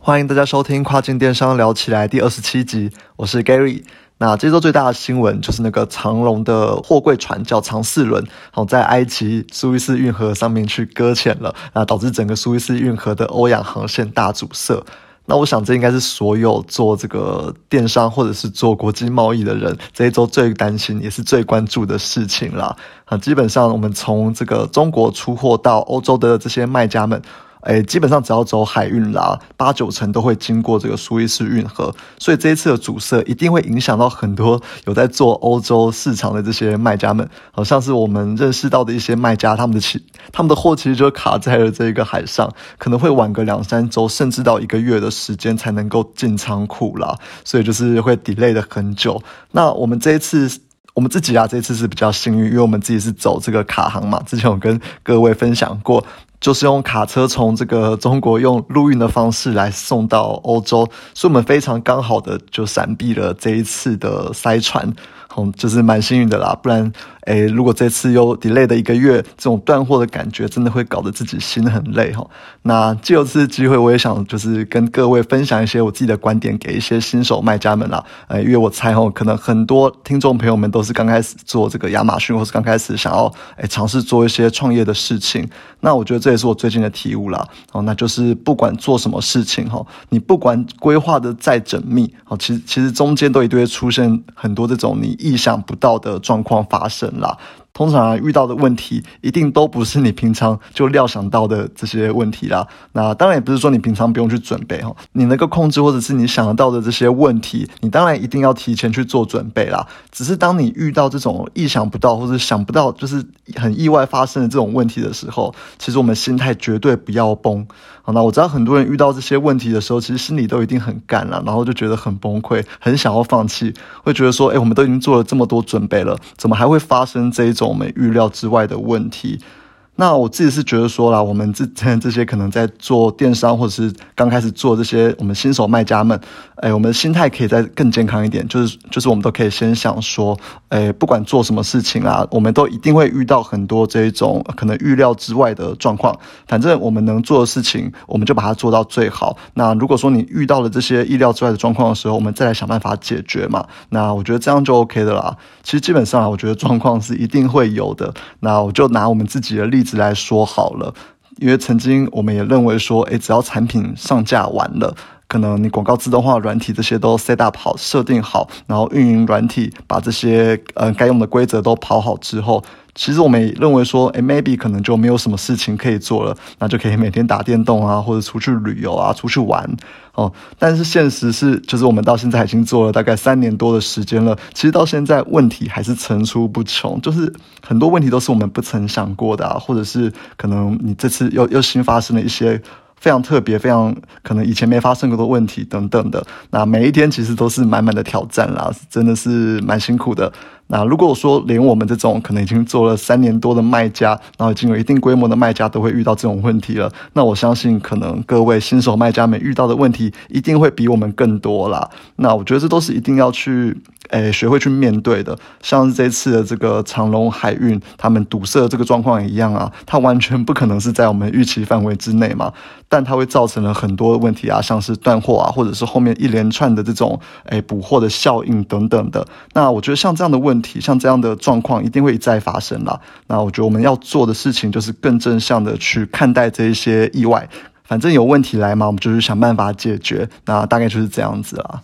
欢迎大家收听跨境电商聊起来第二十七集，我是 Gary。那这周最大的新闻就是那个长龙的货柜船叫长四轮，好在埃及苏伊士运河上面去搁浅了，那导致整个苏伊士运河的欧亚航线大阻塞。那我想这应该是所有做这个电商或者是做国际贸易的人这一周最担心也是最关注的事情啦。啊，基本上我们从这个中国出货到欧洲的这些卖家们。哎，基本上只要走海运啦，八九成都会经过这个苏伊士运河，所以这一次的阻塞一定会影响到很多有在做欧洲市场的这些卖家们。好像是我们认识到的一些卖家，他们的其他们的货其实就卡在了这个海上，可能会晚个两三周，甚至到一个月的时间才能够进仓库啦，所以就是会 delay 的很久。那我们这一次，我们自己啊，这次是比较幸运，因为我们自己是走这个卡航嘛，之前我跟各位分享过。就是用卡车从这个中国用陆运的方式来送到欧洲，所以我们非常刚好的就闪避了这一次的塞船。就是蛮幸运的啦，不然，诶，如果这次又 delay 的一个月，这种断货的感觉真的会搞得自己心很累哈。那借由这次机会，我也想就是跟各位分享一些我自己的观点，给一些新手卖家们啦。呃，因为我猜哦，可能很多听众朋友们都是刚开始做这个亚马逊，或是刚开始想要诶尝试做一些创业的事情。那我觉得这也是我最近的体悟啦。哦，那就是不管做什么事情哈，你不管规划的再缜密，哦，其实其实中间都一定会出现很多这种你。意想不到的状况发生了。通常，遇到的问题一定都不是你平常就料想到的这些问题啦。那当然也不是说你平常不用去准备哈，你能够控制或者是你想得到的这些问题，你当然一定要提前去做准备啦。只是当你遇到这种意想不到或者想不到，就是很意外发生的这种问题的时候，其实我们心态绝对不要崩。好，那我知道很多人遇到这些问题的时候，其实心里都一定很干了，然后就觉得很崩溃，很想要放弃，会觉得说，哎，我们都已经做了这么多准备了，怎么还会发生这一种？我们预料之外的问题。那我自己是觉得说啦，我们之前 这些可能在做电商或者是刚开始做这些我们新手卖家们，哎，我们的心态可以再更健康一点，就是就是我们都可以先想说，哎，不管做什么事情啊，我们都一定会遇到很多这种可能预料之外的状况。反正我们能做的事情，我们就把它做到最好。那如果说你遇到了这些意料之外的状况的时候，我们再来想办法解决嘛。那我觉得这样就 OK 的啦。其实基本上啊，我觉得状况是一定会有的。那我就拿我们自己的例子。来说好了，因为曾经我们也认为说，诶，只要产品上架完了，可能你广告自动化软体这些都 set up 好、设定好，然后运营软体把这些呃该用的规则都跑好之后。其实我们也认为说，哎，maybe 可能就没有什么事情可以做了，那就可以每天打电动啊，或者出去旅游啊，出去玩哦。但是现实是，就是我们到现在已经做了大概三年多的时间了，其实到现在问题还是层出不穷，就是很多问题都是我们不曾想过的，或者是可能你这次又又新发生了一些非常特别、非常可能以前没发生过的问题等等的。那每一天其实都是满满的挑战啦，真的是蛮辛苦的。那如果说连我们这种可能已经做了三年多的卖家，然后已经有一定规模的卖家都会遇到这种问题了，那我相信可能各位新手卖家们遇到的问题一定会比我们更多啦。那我觉得这都是一定要去诶学会去面对的。像是这次的这个长隆海运他们堵塞这个状况一样啊，它完全不可能是在我们预期范围之内嘛，但它会造成了很多问题啊，像是断货啊，或者是后面一连串的这种诶补货的效应等等的。那我觉得像这样的问问题像这样的状况一定会再发生啦。那我觉得我们要做的事情就是更正向的去看待这一些意外。反正有问题来嘛，我们就是想办法解决。那大概就是这样子啦。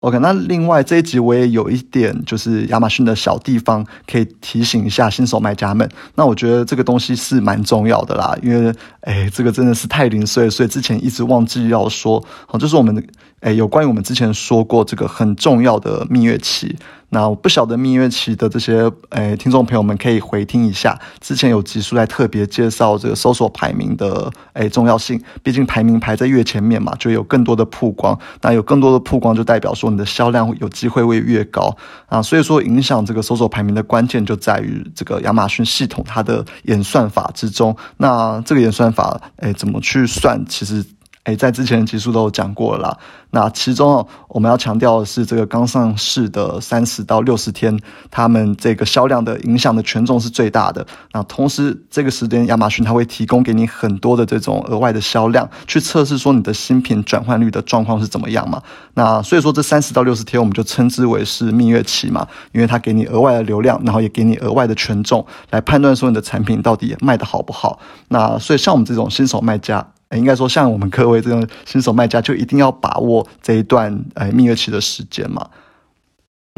OK，那另外这一集我也有一点就是亚马逊的小地方可以提醒一下新手卖家们。那我觉得这个东西是蛮重要的啦，因为哎，这个真的是太零碎，所以之前一直忘记要说。好，就是我们的。诶，有关于我们之前说过这个很重要的蜜月期，那我不晓得蜜月期的这些诶听众朋友们可以回听一下，之前有集数来特别介绍这个搜索排名的诶重要性，毕竟排名排在越前面嘛，就有更多的曝光，那有更多的曝光就代表说你的销量有机会会越高。啊，所以说影响这个搜索排名的关键就在于这个亚马逊系统它的演算法之中，那这个演算法诶怎么去算，其实。诶，在之前的集数都有讲过了啦。那其中我们要强调的是，这个刚上市的三十到六十天，他们这个销量的影响的权重是最大的。那同时，这个时间亚马逊它会提供给你很多的这种额外的销量，去测试说你的新品转换率的状况是怎么样嘛？那所以说这三十到六十天，我们就称之为是蜜月期嘛，因为它给你额外的流量，然后也给你额外的权重，来判断说你的产品到底卖的好不好。那所以像我们这种新手卖家。应该说，像我们各位这种新手卖家，就一定要把握这一段呃蜜月期的时间嘛。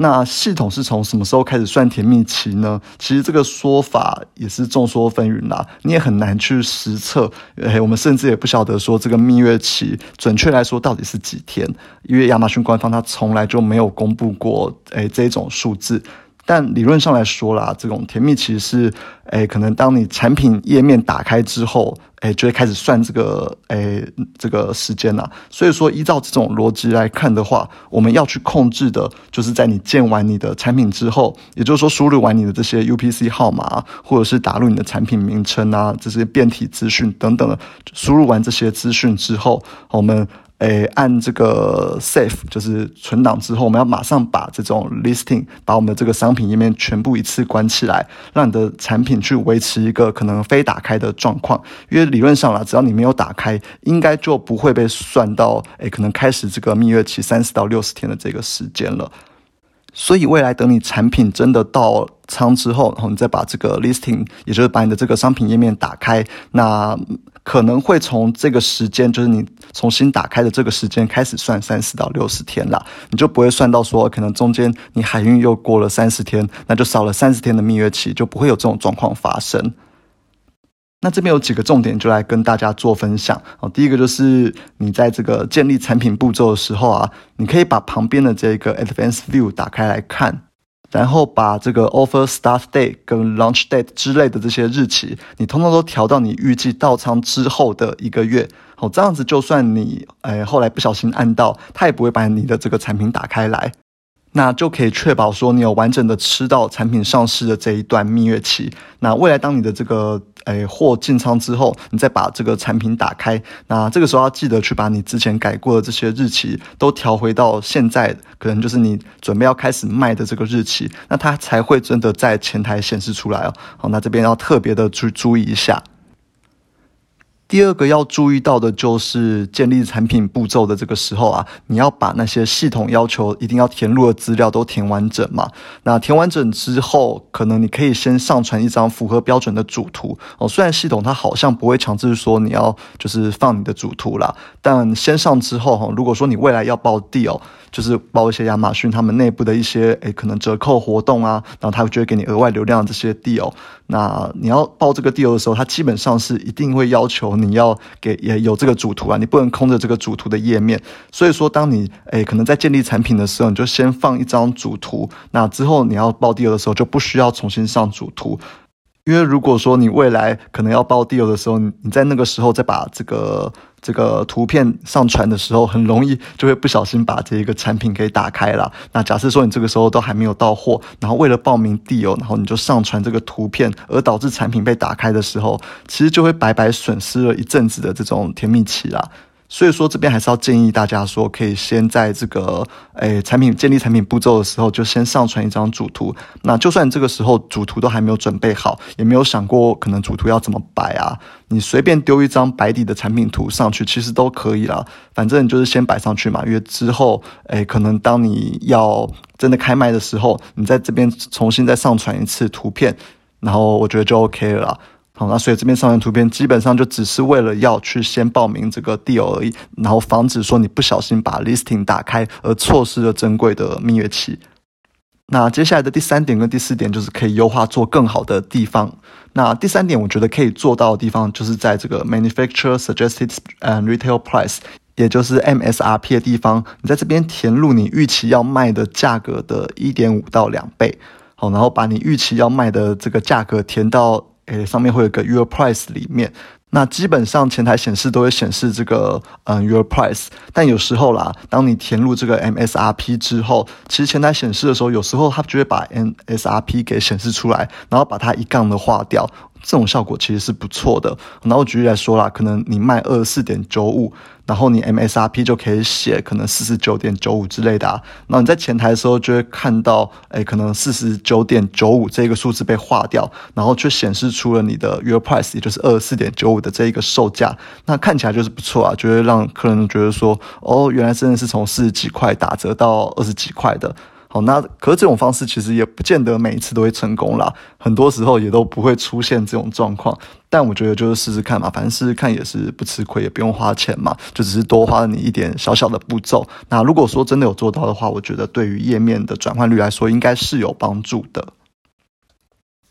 那系统是从什么时候开始算甜蜜期呢？其实这个说法也是众说纷纭啦，你也很难去实测。诶，我们甚至也不晓得说这个蜜月期准确来说到底是几天，因为亚马逊官方它从来就没有公布过诶这种数字。但理论上来说啦，这种甜蜜期是，诶，可能当你产品页面打开之后，诶，就会开始算这个，诶，这个时间啦。所以说，依照这种逻辑来看的话，我们要去控制的，就是在你建完你的产品之后，也就是说，输入完你的这些 UPC 号码，或者是打入你的产品名称啊，这些变体资讯等等的，输入完这些资讯之后，我们。诶，按这个 save 就是存档之后，我们要马上把这种 listing 把我们的这个商品页面全部一次关起来，让你的产品去维持一个可能非打开的状况。因为理论上啦，只要你没有打开，应该就不会被算到诶，可能开始这个蜜月期三十到六十天的这个时间了。所以未来等你产品真的到仓之后，然后你再把这个 listing，也就是把你的这个商品页面打开，那。可能会从这个时间，就是你重新打开的这个时间开始算三十到六十天了，你就不会算到说可能中间你海运又过了三十天，那就少了三十天的蜜月期，就不会有这种状况发生。那这边有几个重点，就来跟大家做分享哦。第一个就是你在这个建立产品步骤的时候啊，你可以把旁边的这个 Advanced View 打开来看。然后把这个 offer start date 跟 launch date 之类的这些日期，你通通都调到你预计到仓之后的一个月。好，这样子就算你哎后来不小心按到，它也不会把你的这个产品打开来。那就可以确保说你有完整的吃到产品上市的这一段蜜月期。那未来当你的这个诶货进仓之后，你再把这个产品打开，那这个时候要记得去把你之前改过的这些日期都调回到现在，可能就是你准备要开始卖的这个日期，那它才会真的在前台显示出来哦。好，那这边要特别的去注意一下。第二个要注意到的就是建立产品步骤的这个时候啊，你要把那些系统要求一定要填入的资料都填完整嘛。那填完整之后，可能你可以先上传一张符合标准的主图哦。虽然系统它好像不会强制说你要就是放你的主图啦，但先上之后哈，如果说你未来要报地哦就是报一些亚马逊他们内部的一些诶可能折扣活动啊，然后他就会给你额外流量这些 deal。那你要报这个 deal 的时候，他基本上是一定会要求你要给也有这个主图啊，你不能空着这个主图的页面。所以说，当你诶可能在建立产品的时候，你就先放一张主图，那之后你要报 deal 的时候就不需要重新上主图。因为如果说你未来可能要报 deal 的时候，你在那个时候再把这个这个图片上传的时候，很容易就会不小心把这一个产品给打开了。那假设说你这个时候都还没有到货，然后为了报名 deal，然后你就上传这个图片，而导致产品被打开的时候，其实就会白白损失了一阵子的这种甜蜜期啦。所以说这边还是要建议大家说，可以先在这个诶产品建立产品步骤的时候，就先上传一张主图。那就算这个时候主图都还没有准备好，也没有想过可能主图要怎么摆啊，你随便丢一张白底的产品图上去，其实都可以啦。反正你就是先摆上去嘛，因为之后诶可能当你要真的开卖的时候，你在这边重新再上传一次图片，然后我觉得就 OK 了。好，那所以这边上传图片基本上就只是为了要去先报名这个 deal 而已，然后防止说你不小心把 listing 打开而错失了珍贵的蜜月期。那接下来的第三点跟第四点就是可以优化做更好的地方。那第三点我觉得可以做到的地方就是在这个 manufacturer suggested and retail price，也就是 MSRP 的地方，你在这边填入你预期要卖的价格的一点五到两倍。好，然后把你预期要卖的这个价格填到。诶，上面会有个 Your Price 里面，那基本上前台显示都会显示这个嗯 Your Price，但有时候啦，当你填入这个 MSRP 之后，其实前台显示的时候，有时候它就会把 MSRP 给显示出来，然后把它一杠的划掉，这种效果其实是不错的。然后举例来说啦，可能你卖二十四点九五。然后你 MSRP 就可以写可能四十九点九五之类的啊，那你在前台的时候就会看到，哎，可能四十九点九五这个数字被划掉，然后却显示出了你的 real Price，也就是二十四点九五的这一个售价，那看起来就是不错啊，就会让客人觉得说，哦，原来真的是从四十几块打折到二十几块的。好，那可是这种方式其实也不见得每一次都会成功啦，很多时候也都不会出现这种状况。但我觉得就是试试看嘛，反正试试看也是不吃亏，也不用花钱嘛，就只是多花了你一点小小的步骤。那如果说真的有做到的话，我觉得对于页面的转换率来说，应该是有帮助的。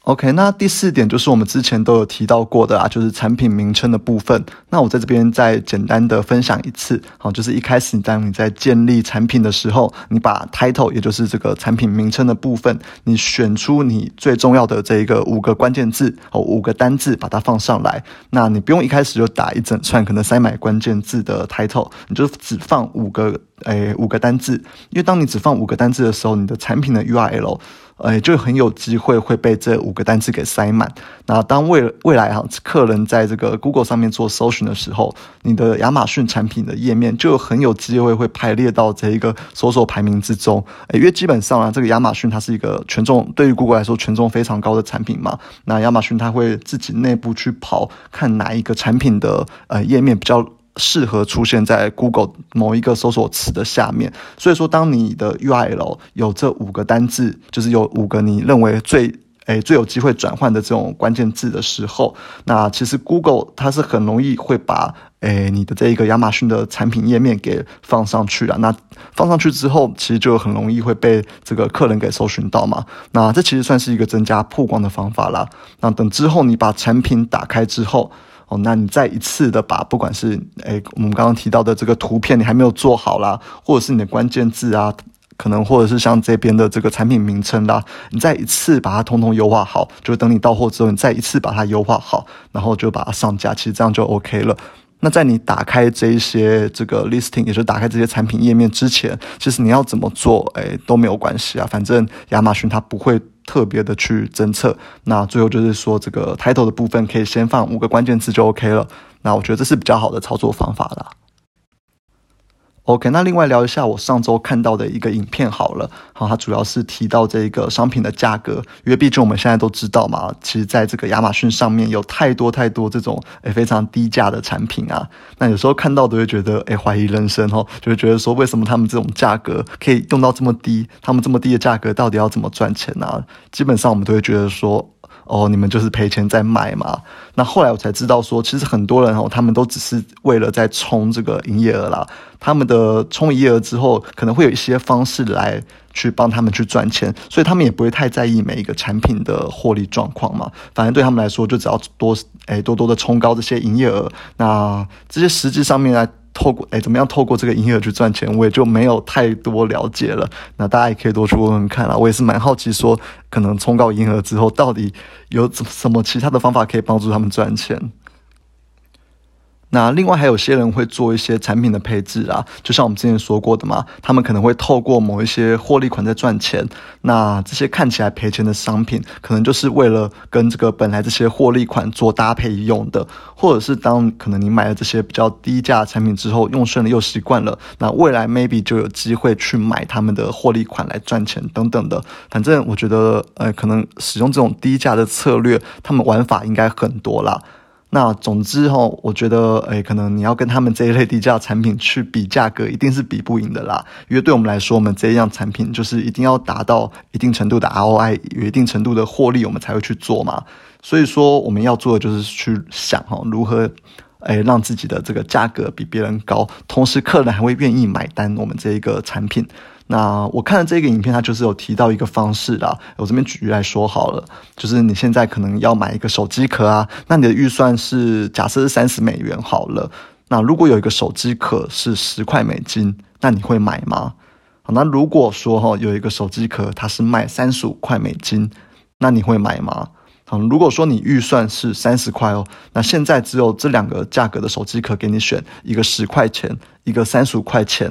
OK，那第四点就是我们之前都有提到过的啊，就是产品名称的部分。那我在这边再简单的分享一次，好，就是一开始当你在建立产品的时候，你把 title，也就是这个产品名称的部分，你选出你最重要的这一个五个关键字哦，五个单字，把它放上来。那你不用一开始就打一整串可能塞满关键字的 title，你就只放五个，诶，五个单字。因为当你只放五个单字的时候，你的产品的 URL。呃，就很有机会会被这五个单词给塞满。那当未未来哈，客人在这个 Google 上面做搜寻的时候，你的亚马逊产品的页面就很有机会会排列到这一个搜索排名之中。因为基本上啊，这个亚马逊它是一个权重对于 Google 来说权重非常高的产品嘛。那亚马逊它会自己内部去跑，看哪一个产品的呃页面比较。适合出现在 Google 某一个搜索词的下面，所以说，当你的 URL 有这五个单字，就是有五个你认为最诶最有机会转换的这种关键字的时候，那其实 Google 它是很容易会把诶你的这一个亚马逊的产品页面给放上去了。那放上去之后，其实就很容易会被这个客人给搜寻到嘛。那这其实算是一个增加曝光的方法啦。那等之后你把产品打开之后。哦，那你再一次的把不管是诶我们刚刚提到的这个图片你还没有做好啦，或者是你的关键字啊，可能或者是像这边的这个产品名称啦，你再一次把它通通优化好，就等你到货之后，你再一次把它优化好，然后就把它上架，其实这样就 OK 了。那在你打开这一些这个 listing，也就是打开这些产品页面之前，其实你要怎么做，诶都没有关系啊，反正亚马逊它不会。特别的去侦测，那最后就是说这个 title 的部分可以先放五个关键词就 OK 了。那我觉得这是比较好的操作方法了。OK，那另外聊一下我上周看到的一个影片好了，好，它主要是提到这个商品的价格，因为毕竟我们现在都知道嘛，其实在这个亚马逊上面有太多太多这种诶非常低价的产品啊，那有时候看到都会觉得诶怀疑人生哦，就会觉得说为什么他们这种价格可以用到这么低，他们这么低的价格到底要怎么赚钱呢？基本上我们都会觉得说。哦，你们就是赔钱在卖嘛？那后来我才知道说，其实很多人哦，他们都只是为了在冲这个营业额啦。他们的冲营业额之后，可能会有一些方式来去帮他们去赚钱，所以他们也不会太在意每一个产品的获利状况嘛。反正对他们来说，就只要多诶多多的冲高这些营业额，那这些实际上面来。透过哎，怎么样透过这个营业额去赚钱，我也就没有太多了解了。那大家也可以多去问问看啦。我也是蛮好奇，说可能冲高营业额之后，到底有什么其他的方法可以帮助他们赚钱。那另外还有些人会做一些产品的配置啊，就像我们之前说过的嘛，他们可能会透过某一些获利款在赚钱。那这些看起来赔钱的商品，可能就是为了跟这个本来这些获利款做搭配用的，或者是当可能你买了这些比较低价产品之后，用顺了又习惯了，那未来 maybe 就有机会去买他们的获利款来赚钱等等的。反正我觉得，呃，可能使用这种低价的策略，他们玩法应该很多啦。那总之哈，我觉得诶，可能你要跟他们这一类低价产品去比价格，一定是比不赢的啦。因为对我们来说，我们这一样产品就是一定要达到一定程度的 ROI，有一定程度的获利，我们才会去做嘛。所以说，我们要做的就是去想哈，如何诶让自己的这个价格比别人高，同时客人还会愿意买单我们这一个产品。那我看了这个影片，它就是有提到一个方式啦。我这边举例来说好了，就是你现在可能要买一个手机壳啊，那你的预算是假设是三十美元好了。那如果有一个手机壳是十块美金，那你会买吗？好，那如果说哈有一个手机壳它是卖三十五块美金，那你会买吗？好，如果说你预算是三十块哦，那现在只有这两个价格的手机壳给你选，一个十块钱，一个三十五块钱。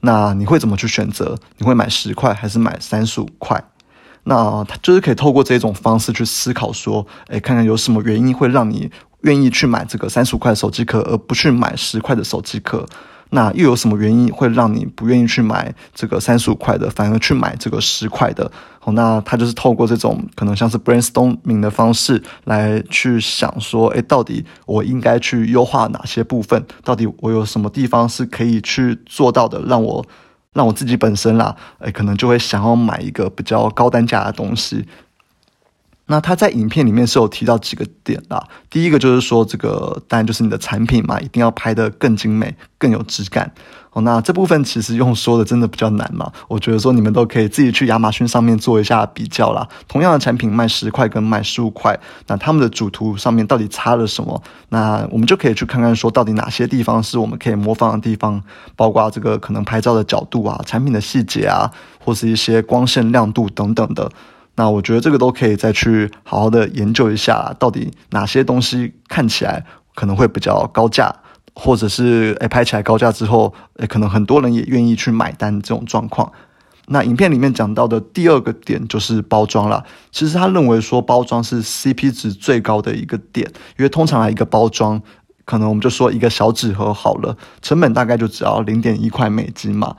那你会怎么去选择？你会买十块还是买三十五块？那他就是可以透过这种方式去思考，说，哎，看看有什么原因会让你愿意去买这个三十五块的手机壳，而不去买十块的手机壳？那又有什么原因会让你不愿意去买这个三十五块的，反而去买这个十块的？哦，那他就是透过这种可能像是 brainstorming 的方式来去想说，诶，到底我应该去优化哪些部分？到底我有什么地方是可以去做到的，让我让我自己本身啦，诶，可能就会想要买一个比较高单价的东西。那他在影片里面是有提到几个点啦，第一个就是说，这个当然就是你的产品嘛，一定要拍得更精美、更有质感。哦，那这部分其实用说的真的比较难嘛，我觉得说你们都可以自己去亚马逊上面做一下比较啦。同样的产品卖十块跟卖十五块，那他们的主图上面到底差了什么？那我们就可以去看看说，到底哪些地方是我们可以模仿的地方，包括这个可能拍照的角度啊、产品的细节啊，或是一些光线亮度等等的。那我觉得这个都可以再去好好的研究一下，到底哪些东西看起来可能会比较高价，或者是诶拍起来高价之后，诶可能很多人也愿意去买单这种状况。那影片里面讲到的第二个点就是包装了。其实他认为说包装是 CP 值最高的一个点，因为通常一个包装，可能我们就说一个小纸盒好了，成本大概就只要零点一块美金嘛。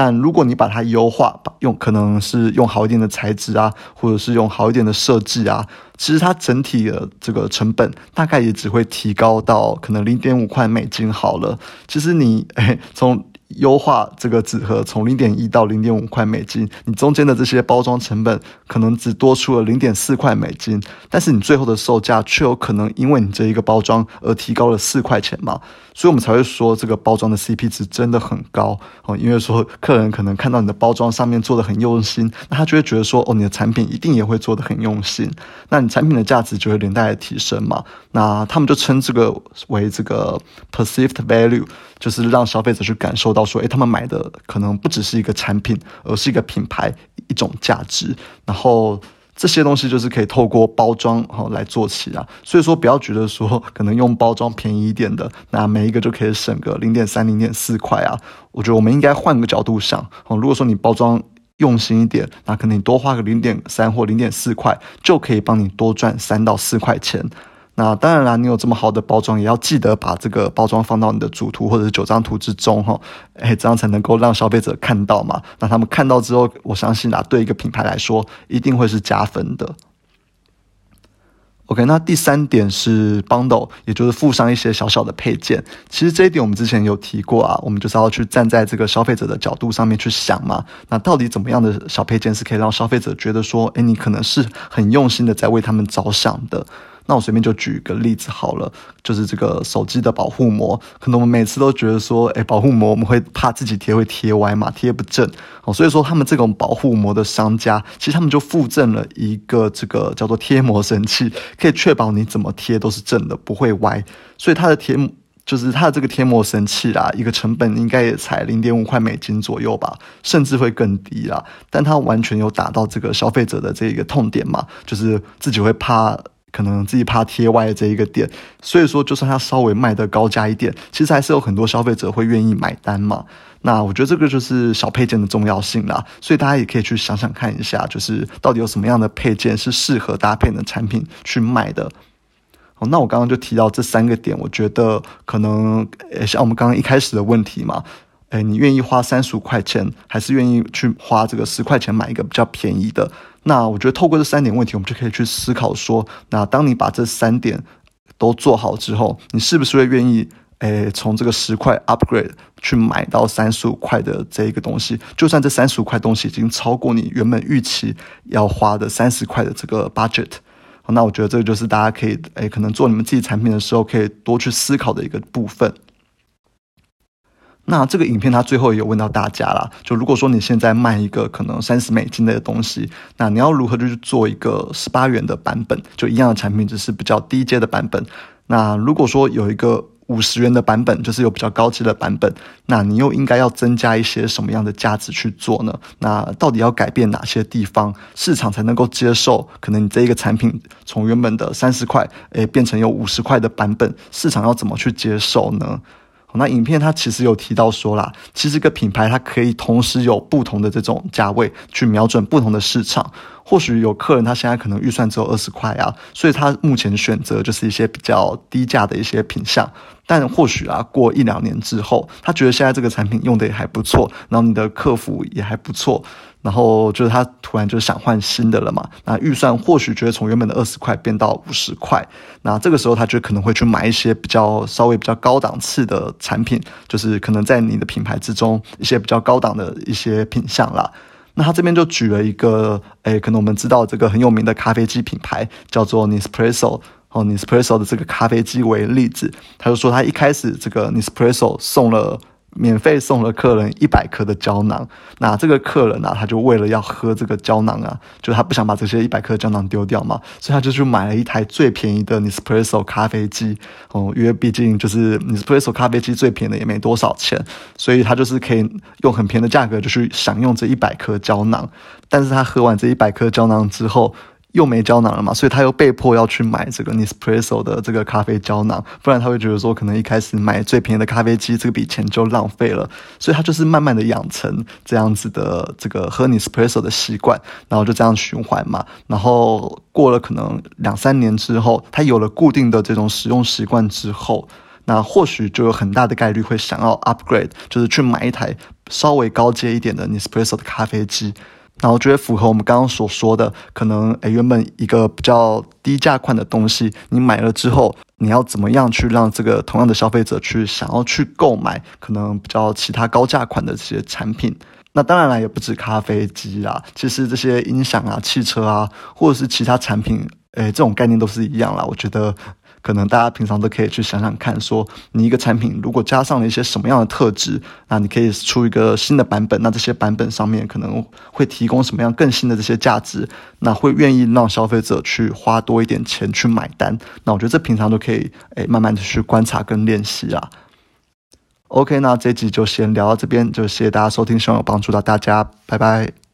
但如果你把它优化，用可能是用好一点的材质啊，或者是用好一点的设计啊，其实它整体的这个成本大概也只会提高到可能零点五块美金好了。其实你诶 从优化这个纸盒从零点一到零点五块美金，你中间的这些包装成本可能只多出了零点四块美金，但是你最后的售价却有可能因为你这一个包装而提高了四块钱嘛，所以我们才会说这个包装的 CP 值真的很高哦，因为说客人可能看到你的包装上面做的很用心，那他就会觉得说哦，你的产品一定也会做的很用心，那你产品的价值就会连带提升嘛，那他们就称这个为这个 perceived value，就是让消费者去感受到。说，诶，他们买的可能不只是一个产品，而是一个品牌，一种价值。然后这些东西就是可以透过包装哈来做起啊。所以说，不要觉得说可能用包装便宜一点的，那每一个就可以省个零点三、零点四块啊。我觉得我们应该换个角度想哦。如果说你包装用心一点，那可能你多花个零点三或零点四块，就可以帮你多赚三到四块钱。那当然啦，你有这么好的包装，也要记得把这个包装放到你的主图或者是九张图之中哈，哎，这样才能够让消费者看到嘛。那他们看到之后，我相信啊，对一个品牌来说，一定会是加分的。OK，那第三点是 bundle，也就是附上一些小小的配件。其实这一点我们之前有提过啊，我们就是要去站在这个消费者的角度上面去想嘛。那到底怎么样的小配件是可以让消费者觉得说，哎，你可能是很用心的在为他们着想的？那我随便就举一个例子好了，就是这个手机的保护膜，可能我们每次都觉得说，哎，保护膜我们会怕自己贴会贴歪嘛，贴不正，哦，所以说他们这种保护膜的商家，其实他们就附赠了一个这个叫做贴膜神器，可以确保你怎么贴都是正的，不会歪。所以它的贴就是它的这个贴膜神器啦，一个成本应该也才零点五块美金左右吧，甚至会更低啦。但它完全有打到这个消费者的这个痛点嘛，就是自己会怕。可能自己怕贴歪这一个点，所以说就算它稍微卖的高价一点，其实还是有很多消费者会愿意买单嘛。那我觉得这个就是小配件的重要性啦，所以大家也可以去想想看一下，就是到底有什么样的配件是适合搭配的产品去卖的。哦，那我刚刚就提到这三个点，我觉得可能呃像我们刚刚一开始的问题嘛。哎，你愿意花三十五块钱，还是愿意去花这个十块钱买一个比较便宜的？那我觉得透过这三点问题，我们就可以去思考说，那当你把这三点都做好之后，你是不是会愿意，哎，从这个十块 upgrade 去买到三十五块的这一个东西？就算这三十五块东西已经超过你原本预期要花的三十块的这个 budget，那我觉得这个就是大家可以，哎，可能做你们自己产品的时候，可以多去思考的一个部分。那这个影片它最后也有问到大家啦，就如果说你现在卖一个可能三十美金的东西，那你要如何就去做一个十八元的版本，就一样的产品，只是比较低阶的版本。那如果说有一个五十元的版本，就是有比较高级的版本，那你又应该要增加一些什么样的价值去做呢？那到底要改变哪些地方，市场才能够接受？可能你这一个产品从原本的三十块，诶变成有五十块的版本，市场要怎么去接受呢？那影片它其实有提到说啦，其实个品牌它可以同时有不同的这种价位去瞄准不同的市场。或许有客人他现在可能预算只有二十块啊，所以他目前选择就是一些比较低价的一些品相。但或许啊，过一两年之后，他觉得现在这个产品用的也还不错，然后你的客服也还不错，然后就是他突然就想换新的了嘛。那预算或许觉得从原本的二十块变到五十块，那这个时候他就可能会去买一些比较稍微比较高档次的产品，就是可能在你的品牌之中一些比较高档的一些品相啦。那他这边就举了一个，诶，可能我们知道这个很有名的咖啡机品牌叫做 Nespresso，哦，Nespresso 的这个咖啡机为例子，他就说他一开始这个 Nespresso 送了。免费送了客人一百颗的胶囊，那这个客人啊，他就为了要喝这个胶囊啊，就他不想把这些一百颗胶囊丢掉嘛，所以他就去买了一台最便宜的 Nespresso 咖啡机哦，因为毕竟就是 Nespresso 咖啡机最便宜的也没多少钱，所以他就是可以用很便宜的价格就去享用这一百颗胶囊，但是他喝完这一百颗胶囊之后。又没胶囊了嘛，所以他又被迫要去买这个 Nespresso 的这个咖啡胶囊，不然他会觉得说可能一开始买最便宜的咖啡机这个笔钱就浪费了，所以他就是慢慢的养成这样子的这个喝 Nespresso 的习惯，然后就这样循环嘛，然后过了可能两三年之后，他有了固定的这种使用习惯之后，那或许就有很大的概率会想要 upgrade，就是去买一台稍微高阶一点的 Nespresso 的咖啡机。然后觉得符合我们刚刚所说的，可能诶原本一个比较低价款的东西，你买了之后，你要怎么样去让这个同样的消费者去想要去购买可能比较其他高价款的这些产品？那当然了，也不止咖啡机啦，其实这些音响啊、汽车啊，或者是其他产品，诶这种概念都是一样啦。我觉得。可能大家平常都可以去想想看，说你一个产品如果加上了一些什么样的特质，那你可以出一个新的版本，那这些版本上面可能会提供什么样更新的这些价值，那会愿意让消费者去花多一点钱去买单。那我觉得这平常都可以诶慢慢的去观察跟练习啊。OK，那这集就先聊到这边，就谢谢大家收听，希望有帮助到大家，拜拜。